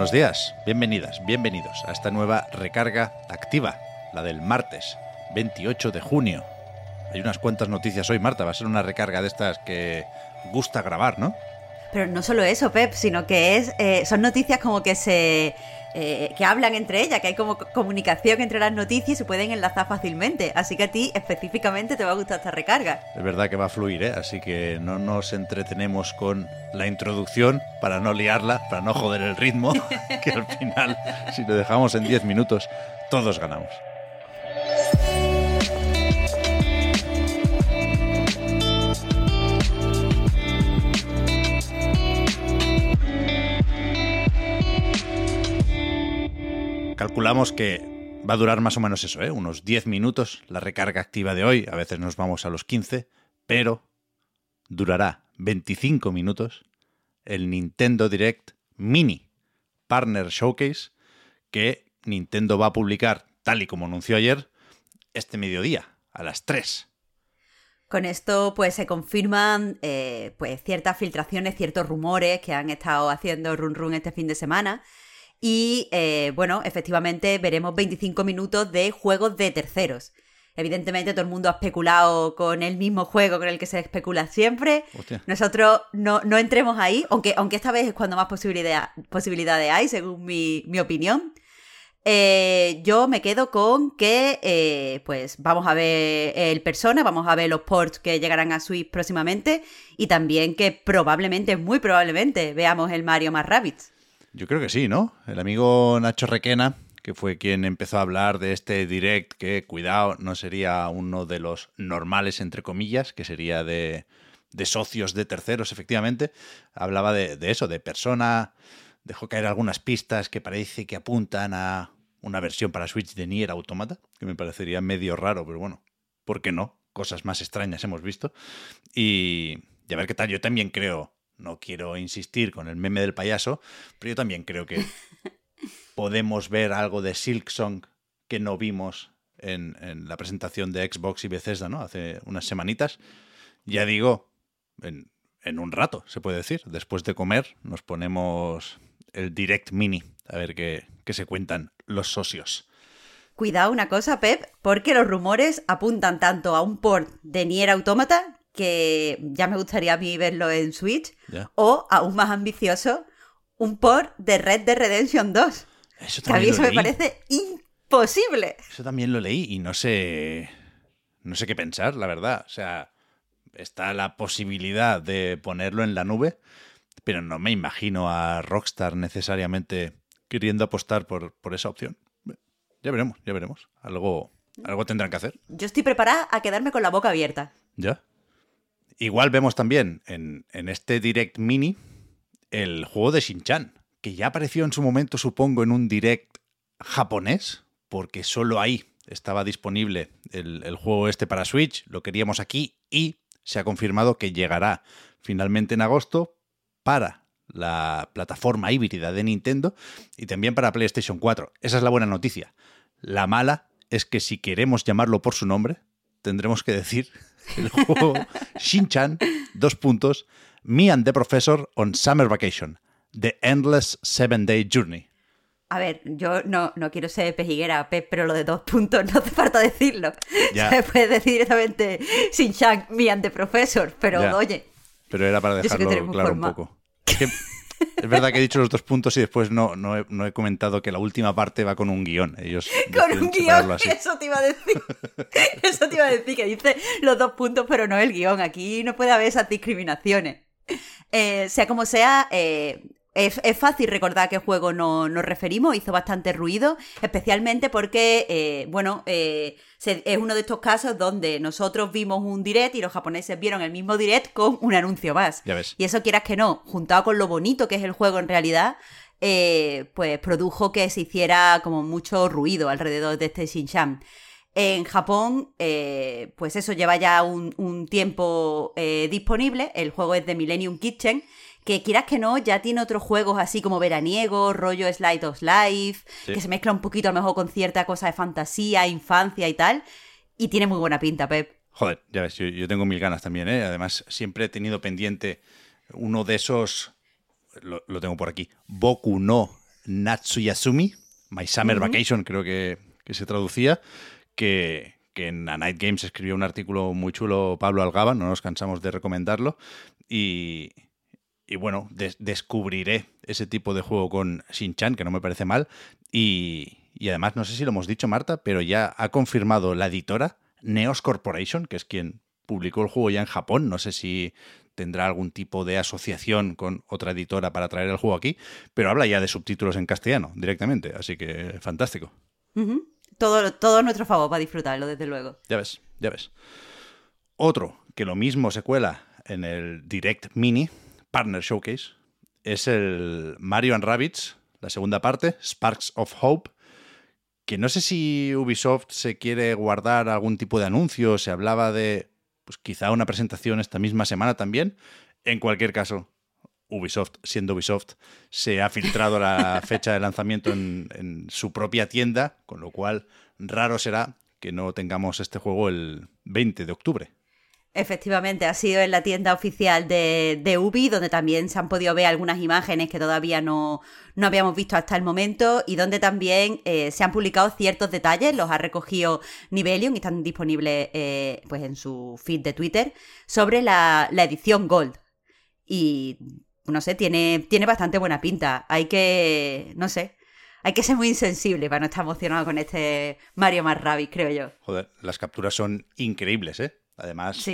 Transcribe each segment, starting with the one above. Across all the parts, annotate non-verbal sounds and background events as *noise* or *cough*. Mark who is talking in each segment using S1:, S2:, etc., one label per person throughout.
S1: Buenos días, bienvenidas, bienvenidos a esta nueva recarga activa, la del martes 28 de junio. Hay unas cuantas noticias hoy, Marta, va a ser una recarga de estas que gusta grabar, ¿no?
S2: Pero no solo eso, Pep, sino que es eh, son noticias como que se eh, que hablan entre ellas, que hay como comunicación entre las noticias y se pueden enlazar fácilmente. Así que a ti específicamente te va a gustar esta recarga.
S1: Es verdad que va a fluir, ¿eh? así que no nos entretenemos con la introducción para no liarla, para no joder el ritmo, *laughs* que al final, si lo dejamos en 10 minutos, todos ganamos. Calculamos que va a durar más o menos eso, ¿eh? unos 10 minutos la recarga activa de hoy, a veces nos vamos a los 15, pero durará 25 minutos el Nintendo Direct Mini Partner Showcase que Nintendo va a publicar, tal y como anunció ayer, este mediodía, a las 3.
S2: Con esto, pues se confirman eh, pues, ciertas filtraciones, ciertos rumores que han estado haciendo run run este fin de semana. Y eh, bueno, efectivamente veremos 25 minutos de juegos de terceros. Evidentemente todo el mundo ha especulado con el mismo juego con el que se especula siempre.
S1: Hostia.
S2: Nosotros no, no entremos ahí, aunque, aunque esta vez es cuando más posibilidad, posibilidades hay, según mi, mi opinión. Eh, yo me quedo con que eh, pues vamos a ver el Persona, vamos a ver los ports que llegarán a Switch próximamente y también que probablemente, muy probablemente, veamos el Mario más Rabbids.
S1: Yo creo que sí, ¿no? El amigo Nacho Requena, que fue quien empezó a hablar de este direct, que cuidado, no sería uno de los normales, entre comillas, que sería de, de socios de terceros, efectivamente, hablaba de, eso, de persona, dejó caer algunas pistas que parece que apuntan a una versión para Switch de Nier Automata, que me parecería medio raro, pero bueno, ¿por qué no? Cosas más extrañas hemos visto. Y, y a ver qué tal, yo también creo no quiero insistir con el meme del payaso, pero yo también creo que *laughs* podemos ver algo de Silksong que no vimos en, en, la presentación de Xbox y Bethesda, ¿no? Hace unas semanitas. Ya digo, en, en un rato, se puede decir. Después de comer nos ponemos el Direct Mini, a ver qué, qué se cuentan los socios.
S2: Cuidado una cosa, Pep, porque los rumores apuntan tanto a un port de Nier Automata que ya me gustaría a mí verlo en Switch, o aún más ambicioso, un port de Red Dead Redemption 2.
S1: Eso
S2: Que a mí eso me parece imposible.
S1: Eso también lo leí y no sé. No sé qué pensar, la verdad. O sea, está la posibilidad de ponerlo en la nube, pero no me imagino a Rockstar necesariamente queriendo apostar por, por esa opción. Ya veremos, ya veremos. Algo, algo tendrán que hacer.
S2: Yo estoy preparada a quedarme con la boca abierta.
S1: Ya. Igual vemos también en, este Direct Mini el juego de Shin-Chan, que ya apareció en su momento, supongo, en un Direct japonés, porque solo ahí estaba disponible el, el juego este para Switch, lo queríamos aquí y se ha confirmado que llegará finalmente en agosto para la plataforma híbrida de Nintendo y también para PlayStation 4. Esa es la buena noticia. La mala es que si queremos llamarlo por su nombre, tendremos que decir *laughs* el juego Shin-Chan, dos puntos, Me and the Professor on Summer Vacation, The Endless Seven Day Journey.
S2: A ver, yo no, no quiero ser pejiguera, pero lo de dos puntos *laughs* no hace falta decirlo.
S1: Ya.
S2: Se puede decir directamente sin Shank, mi anteprofesor, pero
S1: Ya.
S2: oye,
S1: Pero era para dejarlo claro un poco. Es, que es verdad que he dicho los dos puntos y después no, no, he, no he comentado que la última parte va con un guion. Ellos *laughs*
S2: con un
S1: guion, así.
S2: eso te iba a decir. Iba a decir, que dice los dos puntos, pero no el guion. Aquí no puede haber esas discriminaciones. Eh, sea como sea, eh, es, fácil recordar a qué juego nos, referimos, hizo bastante ruido, especialmente porque, eh, bueno, eh, es uno de estos casos donde nosotros vimos un direct y los japoneses vieron el mismo direct con un anuncio más.
S1: Ya ves.
S2: Y eso quieras que no, juntado con lo bonito que es el juego en realidad, eh, pues produjo que se hiciera como mucho ruido alrededor de este Shinchan. En Japón, pues eso lleva ya un, un tiempo disponible. El juego es de Millennium Kitchen que quieras que no, ya tiene otros juegos así como veraniego, rollo Slide of Life, que se mezcla un poquito a lo mejor con cierta cosa de fantasía, infancia y tal. Y tiene muy buena pinta, Pep.
S1: Joder, ya ves, yo, tengo mil ganas también, ¿eh? Además, siempre he tenido pendiente uno de esos, lo, tengo por aquí, Boku no Natsuyasumi, My Summer Vacation, creo que, se traducía, que, en A Night Games escribió un artículo muy chulo Pablo Algaba, no nos cansamos de recomendarlo, y, y bueno, descubriré ese tipo de juego con Shin-Chan, que no me parece mal. Y, además, no sé si lo hemos dicho, Marta, pero ya ha confirmado la editora, Neos Corporation, que es quien publicó el juego ya en Japón. No sé si tendrá algún tipo de asociación con otra editora para traer el juego aquí, pero habla ya de subtítulos en castellano directamente, así que fantástico.
S2: Todo, todo nuestro favor para disfrutarlo, desde luego.
S1: Ya ves, ya ves. Otro que lo mismo se cuela en el Direct Mini Partner Showcase es el Mario and Rabbids, la segunda parte, Sparks of Hope, que no sé si Ubisoft se quiere guardar algún tipo de anuncio, se hablaba de pues quizá una presentación esta misma semana también. En cualquier caso, Ubisoft, siendo Ubisoft, se ha filtrado la *laughs* fecha de lanzamiento en, en su propia tienda, con lo cual raro será que no tengamos este juego el 20 de octubre.
S2: Efectivamente, ha sido en la tienda oficial de, de, Ubi, donde también se han podido ver algunas imágenes que todavía no, no habíamos visto hasta el momento y donde también eh, se han publicado ciertos detalles, los ha recogido Nivelion y están disponibles eh, pues en su feed de Twitter, sobre la, la, edición Gold. Y no sé, tiene, tiene bastante buena pinta. Hay que, no sé, hay que ser muy insensible para no estar emocionado con este Mario más Rabbids, creo yo.
S1: Joder, las capturas son increíbles, ¿eh? Además,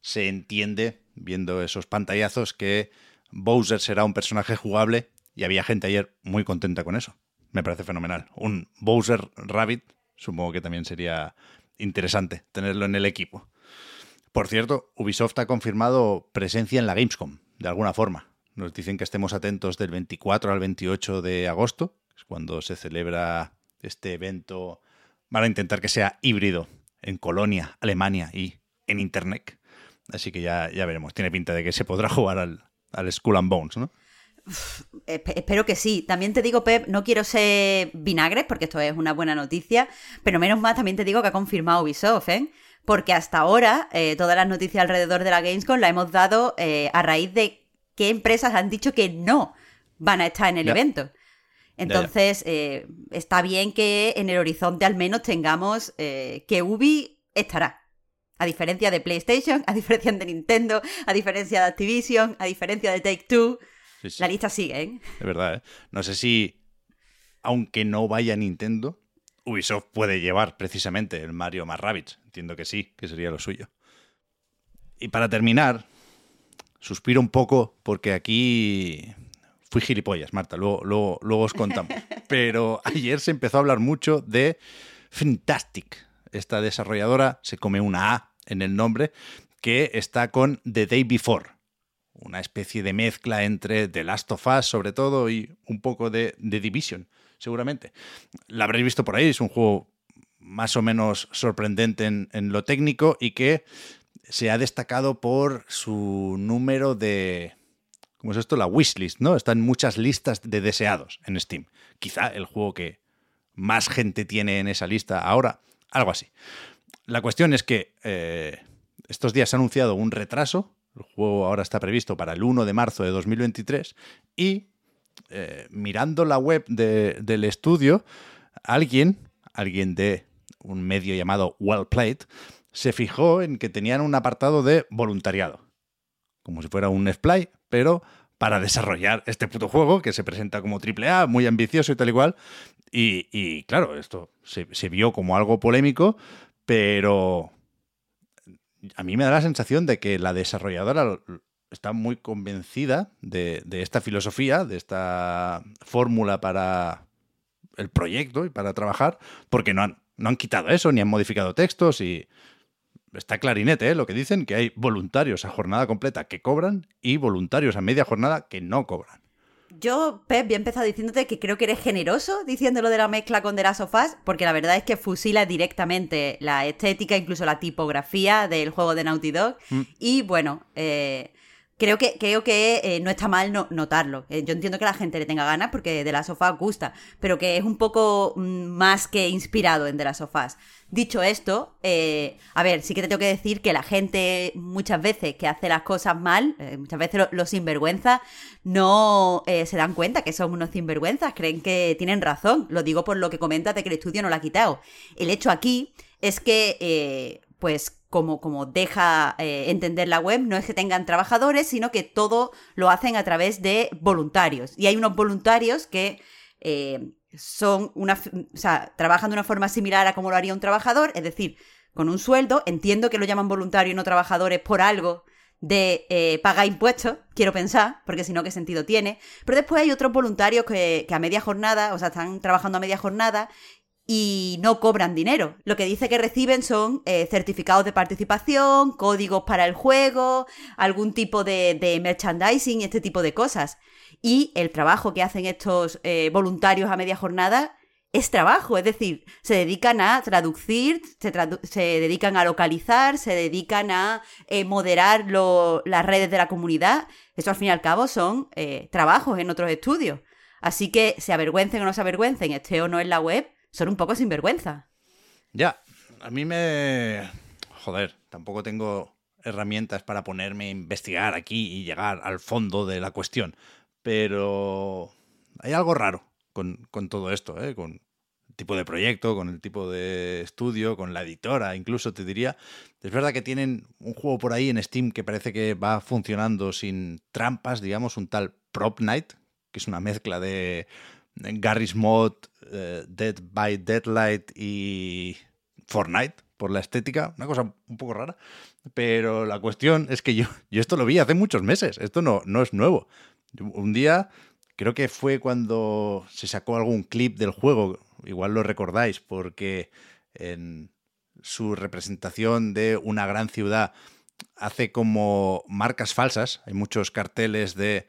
S1: se entiende, viendo esos pantallazos, que Bowser será un personaje jugable y había gente ayer muy contenta con eso. Me parece fenomenal. Un Bowser Rabbit, supongo que también sería interesante tenerlo en el equipo. Por cierto, Ubisoft ha confirmado presencia en la Gamescom, de alguna forma. Nos dicen que estemos atentos del 24 al 28 de agosto, que es cuando se celebra este evento. Van a intentar que sea híbrido en Colonia, Alemania y en Internet. Así que ya, ya veremos. Tiene pinta de que se podrá *laughs* jugar al, al Skull and Bones, ¿no?
S2: espero que sí. También te digo, Pep, no quiero ser vinagre, porque esto es una buena noticia, pero menos mal también te digo que ha confirmado Ubisoft, ¿eh? Porque hasta ahora eh, todas las noticias alrededor de la Gamescom la hemos dado eh, a raíz de qué empresas han dicho que no van a estar en el evento. Entonces, eh, está bien que en el horizonte al menos tengamos que Ubi estará. A diferencia de PlayStation, a diferencia de Nintendo, a diferencia de Activision, a diferencia de Take Two. La lista sigue, ¿eh?
S1: De verdad, ¿eh? No sé si, aunque no vaya Nintendo, Ubisoft puede llevar precisamente el Mario más Rabbids. Entiendo que sí, que sería lo suyo. Y para terminar, suspiro un poco porque aquí fui gilipollas, Marta, luego, luego, luego os contamos. *laughs* Pero ayer se empezó a hablar mucho de Fantastic. Esta desarrolladora se come una A en el nombre, que está con The Day Before, una especie de mezcla entre The Last of Us sobre todo y un poco de The Division, seguramente. La habréis visto por ahí, es un juego más o menos sorprendente en, lo técnico y que se ha destacado por su número de... ¿Cómo es esto? La wishlist, ¿no? Está en muchas listas de deseados en Steam. Quizá el juego que más gente tiene en esa lista ahora, algo así la cuestión es que eh, estos días se ha anunciado un retraso. El juego ahora está previsto para el 1 de marzo de 2023. Y eh, mirando la web del estudio, alguien, alguien de un medio llamado Well Played, se fijó en que tenían un apartado de voluntariado. Como si fuera un Fplay, pero para desarrollar este puto juego que se presenta como AAA, muy ambicioso y tal igual. Y, claro, esto se, vio como algo polémico, pero a mí me da la sensación de que la desarrolladora está muy convencida de, de esta filosofía, de esta fórmula para el proyecto y para trabajar, porque no han, no han quitado eso, ni han modificado textos y está clarinete ¿eh? lo que dicen, que hay voluntarios a jornada completa que cobran y voluntarios a media jornada que no cobran.
S2: Yo, Pep, había empezado diciéndote que creo que eres generoso diciéndolo de la mezcla con The Last of Us, porque la verdad es que fusila directamente la estética, incluso la tipografía del juego de Naughty Dog. Mm. Y bueno, eh, creo que, creo que eh, no está mal notarlo. Eh, yo entiendo que la gente le tenga ganas porque de las sofás gusta, pero que es un poco mm, más que inspirado en de las sofás. Dicho esto, eh, a ver, sí que te tengo que decir que la gente muchas veces que hace las cosas mal, muchas veces los sinvergüenzas no se dan cuenta que son unos sinvergüenzas, creen que tienen razón. Lo digo por lo que comentas de que el estudio no lo ha quitado. El hecho aquí es que, pues, como, como deja eh, entender la web, no es que tengan trabajadores, sino que todo lo hacen a través de voluntarios. Y hay unos voluntarios que eh, son una, o sea, trabajan de una forma similar a como lo haría un trabajador, es decir, con un sueldo. Entiendo que lo llaman voluntarios y no trabajadores por algo de eh, pagar impuestos, quiero pensar, porque si no, ¿qué sentido tiene? Pero después hay otros voluntarios que, que, a media jornada, o sea, están trabajando a media jornada y no cobran dinero. Lo que dice que reciben son eh, certificados de participación, códigos para el juego, algún tipo de, merchandising este tipo de cosas. Y el trabajo que hacen estos eh, voluntarios a media jornada es trabajo, es decir, se dedican a traducir, se, dedican a localizar, se dedican a eh, moderar las redes de la comunidad. Eso al fin y al cabo son trabajos en otros estudios. Así que se avergüencen o no se avergüencen, esté o no en la web, son un poco sinvergüenza.
S1: Ya, a mí me... Joder, tampoco tengo herramientas para ponerme a investigar aquí y llegar al fondo de la cuestión. Pero hay algo raro con, todo esto, ¿eh? con el tipo de proyecto, con el tipo de estudio, con la editora, incluso te diría. Es verdad que tienen un juego por ahí en Steam que parece que va funcionando sin trampas, digamos, un tal Prop Night, que es una mezcla de Garry's Mod, eh, Dead by Deadlight y Fortnite por la estética, una cosa un poco rara. Pero la cuestión es que yo, yo esto lo vi hace muchos meses, esto no, no es nuevo. Un día, creo que fue cuando se sacó algún clip del juego, igual lo recordáis, porque en su representación de una gran ciudad hace como marcas falsas, hay muchos carteles de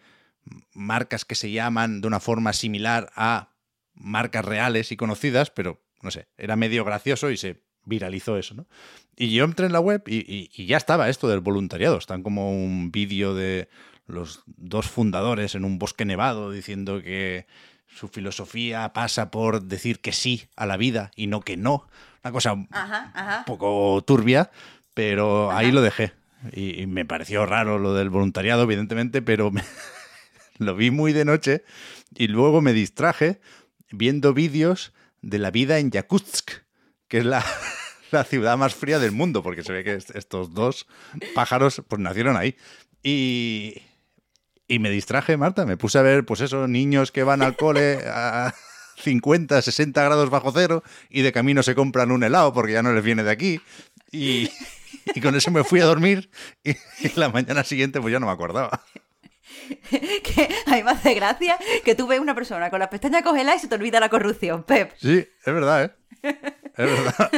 S1: marcas que se llaman de una forma similar a marcas reales y conocidas, pero no sé, era medio gracioso y se viralizó eso, ¿no? Y yo entré en la web y, ya estaba esto del voluntariado. Están como un vídeo de los dos fundadores en un bosque nevado diciendo que su filosofía pasa por decir que sí a la vida y no que no. Una cosa un poco turbia, pero ahí lo dejé. Y, y, me pareció raro lo del voluntariado, evidentemente, pero me, *laughs* lo vi muy de noche y luego me distraje viendo vídeos de la vida en Yakutsk, que es la, *laughs* ciudad más fría del mundo, porque se ve que estos dos pájaros pues nacieron ahí. Y, y me distraje, Marta, me puse a ver, pues eso, niños que van al cole a *laughs* 50, 60 grados bajo cero y de camino se compran un helado porque ya no les viene de aquí. Y, y con eso me fui a dormir y, y la mañana siguiente pues ya no me acordaba. *laughs*
S2: que a mí me hace gracia que tú ves una persona con las pestañas congeladas y se te olvida la corrupción, Pep.
S1: Sí, es verdad, ¿eh? Es verdad.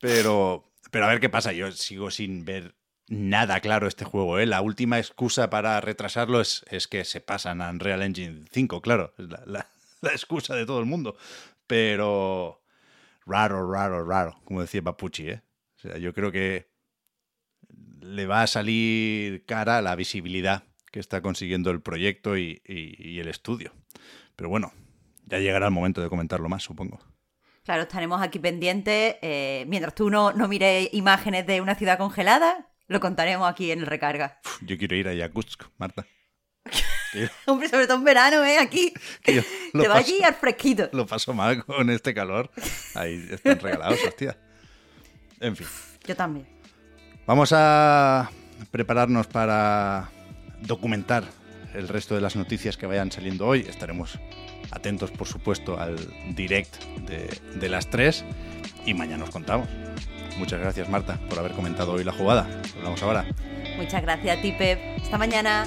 S1: Pero, pero a ver qué pasa. Yo sigo sin ver nada claro este juego, ¿eh? La última excusa para retrasarlo es, es que se pasan a Unreal Engine 5, claro. Es la, la excusa de todo el mundo. Pero raro, raro, raro, como decía Papucci, ¿eh? O sea, yo creo que le va a salir cara la visibilidad que está consiguiendo el proyecto y, el estudio. Pero bueno, ya llegará el momento de comentarlo más, supongo.
S2: Claro, estaremos aquí pendientes. Eh, mientras tú no, no mires imágenes de una ciudad congelada, lo contaremos aquí en el recarga.
S1: yo quiero ir a Yakutsk, Marta. *laughs*
S2: Hombre, sobre todo en verano, ¿eh? Aquí. *laughs* Te va allí al fresquito.
S1: Lo paso mal con este calor. Ahí están regalados, hostia. En fin.
S2: Yo también.
S1: Vamos a prepararnos para documentar el resto de las noticias que vayan saliendo hoy. Estaremos atentos, por supuesto, al direct de, las tres y mañana nos contamos. Muchas gracias, Marta, por haber comentado hoy la jugada. Hablamos ahora.
S2: Muchas gracias a ti. Hasta mañana.